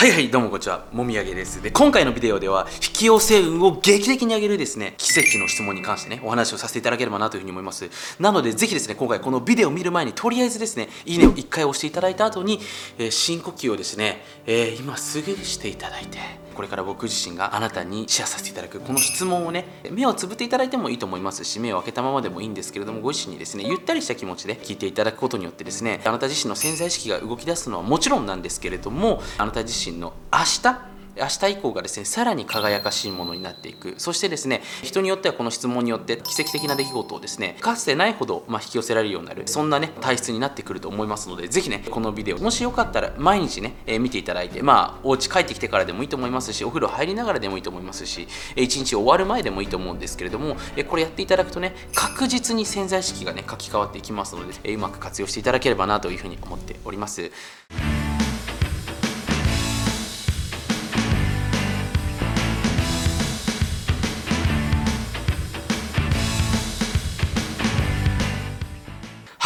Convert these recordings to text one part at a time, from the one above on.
はいはいどうもこんにちは。もみあげです。で今回のビデオでは引き寄せ運を劇的に上げるですね奇跡の質問に関してねお話をさせていただければなというふうに思います。なのでぜひですね今回このビデオを見る前にとりあえずですねいいねを1回押していただいた後に、えー深呼吸をですね、えー今すぐしていただいてこれから僕自身があなたにシェアさせていただくこの質問をね目をつぶっていただいてもいいと思いますし目を開けたままでもいいんですけれどもご自身にですねゆったりした気持ちで聞いていただくことによってですねあなた自身の潜在意識が動き出すのはもちろんなんですけれどもあなた自身の明日明日以降がですねさらに輝かしいものになっていくそしてですね人によってはこの質問によって奇跡的な出来事をですねかつてないほど、まあ、引き寄せられるようになるそんなね体質になってくると思いますのでぜひねこのビデオもしよかったら毎日ね、えー見ていただいてまあお家帰ってきてからでもいいと思いますしお風呂入りながらでもいいと思いますしえー一日終わる前でもいいと思うんですけれどもえこれやっていただくとね確実に潜在意識がね書き換わっていきますので、えうまく活用していただければなというふうに思っております。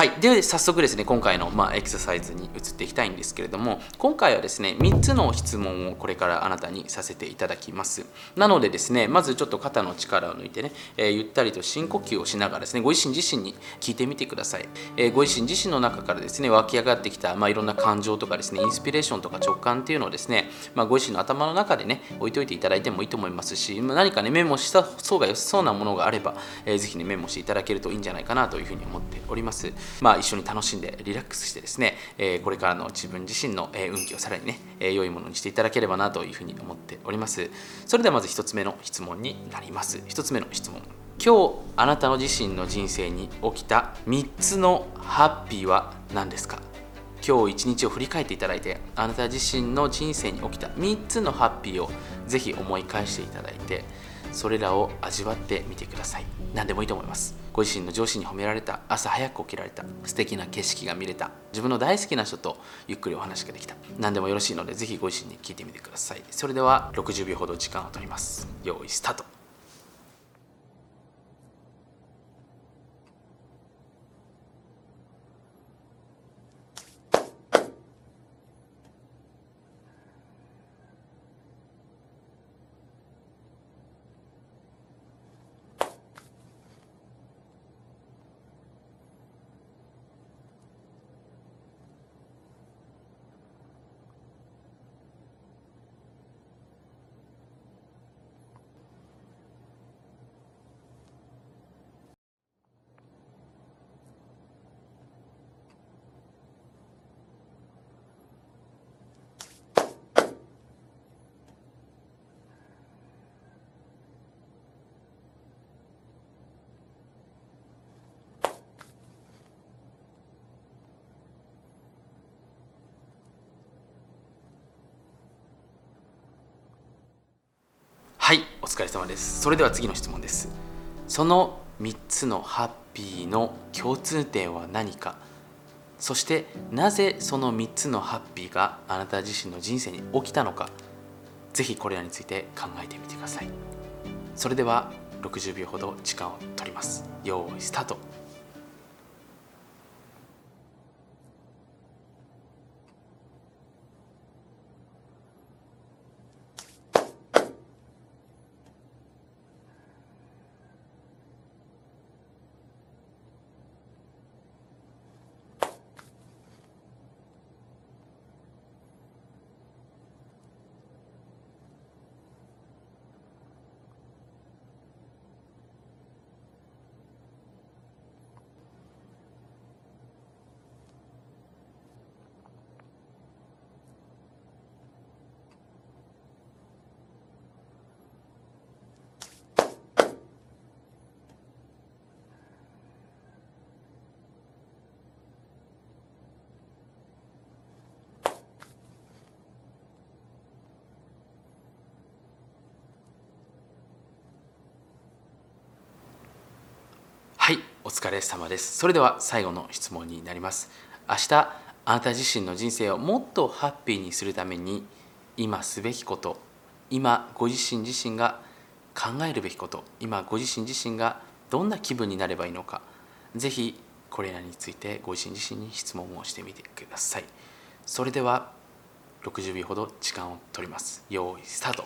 はい、で早速ですね今回の、まあ、エクササイズに移っていきたいんですけれども今回はですね3つの質問をこれからあなたにさせていただきます。なのでですねまずちょっと肩の力を抜いてね、えーゆったりと深呼吸をしながらですねご自身自身に聞いてみてください、えーご自身自身の中からですね湧き上がってきた、まあ、いろんな感情とかですねインスピレーションとか直感っていうのをですね、まあ、ご自身の頭の中でね置いといていただいてもいいと思いますし何かねメモした方が良さそうなものがあれば、えーぜひねメモしていただけるといいんじゃないかなというふうに思っております。まあ一緒に楽しんでリラックスしてですね、えこれからの自分自身の運気をさらにね、え良いものにしていただければなというふうに思っております。それではまず1つ目の質問になります。1つ目の質問。今日あなたの自身の人生に起きた3つのハッピーは何ですか？今日一日を振り返っていただいてあなた自身の人生に起きた3つのハッピーをぜひ思い返していただいてそれらを味わってみてください。何でもいいと思います。ご自身の上司に褒められた朝早く起きられた素敵な景色が見れた自分の大好きな人とゆっくりお話ができた。何でもよろしいので是非ご自身に聞いてみてください。それでは60秒ほど時間を取ります。用意スタート。はいお疲れ様です。それでは次の質問です。その3つのハッピーの共通点は何か？そしてなぜその3つのハッピーがあなた自身の人生に起きたのか？是非これらについて考えてみてください。それでは60秒ほど時間を取ります。用意スタートはいお疲れ様です。それでは最後の質問になります。明日あなた自身の人生をもっとハッピーにするために今すべきこと今ご自身自身が考えるべきこと今ご自身自身がどんな気分になればいいのかぜひこれらについてご自身自身に質問をしてみてください。それでは60秒ほど時間を取ります。用意スタート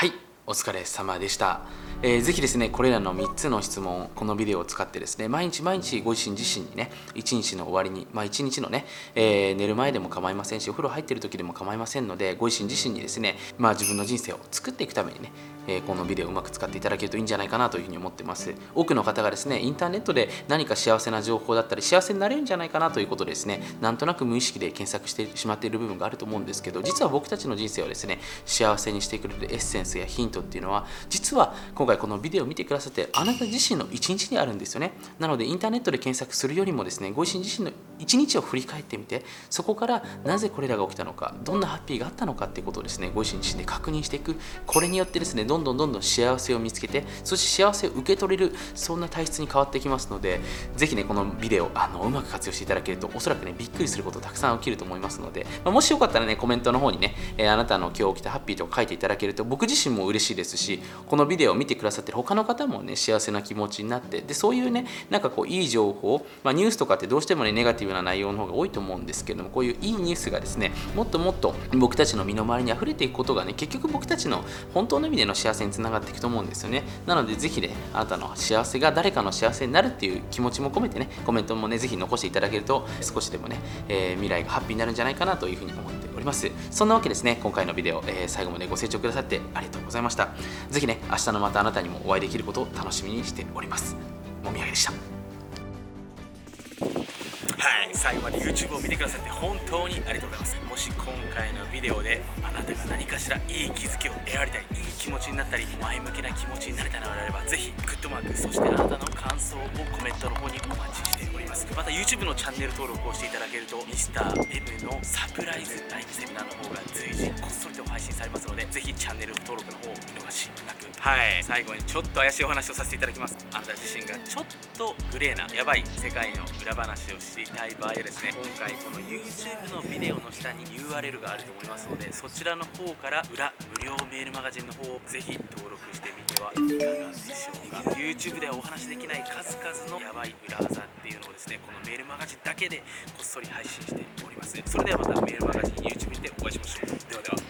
はいお疲れ様でした。えー、ぜひですねこれらの3つの質問このビデオを使ってですね毎日毎日ご自身自身にね一日の終わりにまあ1日のね、えー、寝る前でも構いませんしお風呂入ってる時でも構いませんのでご自身自身にですねまあ自分の人生を作っていくためにね、え、このビデオをうまく使っていただけるといいんじゃないかなというふうに思ってます。多くの方がですねインターネットで何か幸せな情報だったり幸せになれるんじゃないかなということでですね。なんとなく無意識で検索してしまっている部分があると思うんですけど実は僕たちの人生をですね幸せにしてくれるエッセンスやヒントっていうのは実は今回このビデオを見てくださってあなた自身の一日にあるんですよね。なのでインターネットで検索するよりもですねご自身自身の一日を振り返ってみてそこからなぜこれらが起きたのかどんなハッピーがあったのかっていうことをですねご自身自身で確認していく。これによってですねどんどんどんどん幸せを見つけてそして幸せを受け取れるそんな体質に変わってきますのでぜひねこのビデオあのうまく活用していただけるとおそらくねびっくりすることたくさん起きると思いますので、まあ、もしよかったらねコメントの方にね、えー、あなたの今日起きたハッピーとか書いていただけると僕自身も嬉しいですしこのビデオを見てくださってる他の方もね幸せな気持ちになってでそういうねなんかこういい情報、まあ、ニュースとかってどうしてもねネガティブな内容の方が多いと思うんですけれどもこういういいニュースがですねもっともっと僕たちの身の回りに溢れていくことがね結局僕たちの本当の意味での幸せにつながっていくと思うんですよね。なのでぜひねあなたの幸せが誰かの幸せになるっていう気持ちも込めてねコメントもねぜひ残していただけると少しでもね、えー、未来がハッピーになるんじゃないかなというふうに思っております。そんなわけですね今回のビデオ、えー、最後までご清聴くださってありがとうございました。是非ね明日のまたあなたにもお会いできることを楽しみにしております。もみあげでした。はい。最後まで YouTube を見てくださって本当にありがとうございます。もし今回のビデオであなたが何かしらいい気づきを得られたりいい気持ちになったり前向きな気持ちになれたのであればぜひグッドマークそしてあなたの感想をコメントの方にお待ちしております。また YouTube のチャンネル登録をしていただけると Mr.M のサプライズライブセミナーのはい。最後にちょっと怪しいお話をさせていただきます。あなた自身がちょっとグレーなやばい世界の裏話をしていたい場合はですね今回この YouTube のビデオの下に URL があると思いますのでそちらの方から裏無料メールマガジンの方をぜひ登録してみてはいかがでしょうか。YouTube ではお話しできない数々のヤバい裏技っていうのをですねこのメールマガジンだけでこっそり配信しております。それではまたメールマガジン YouTube にてお会いしましょう。ではでは。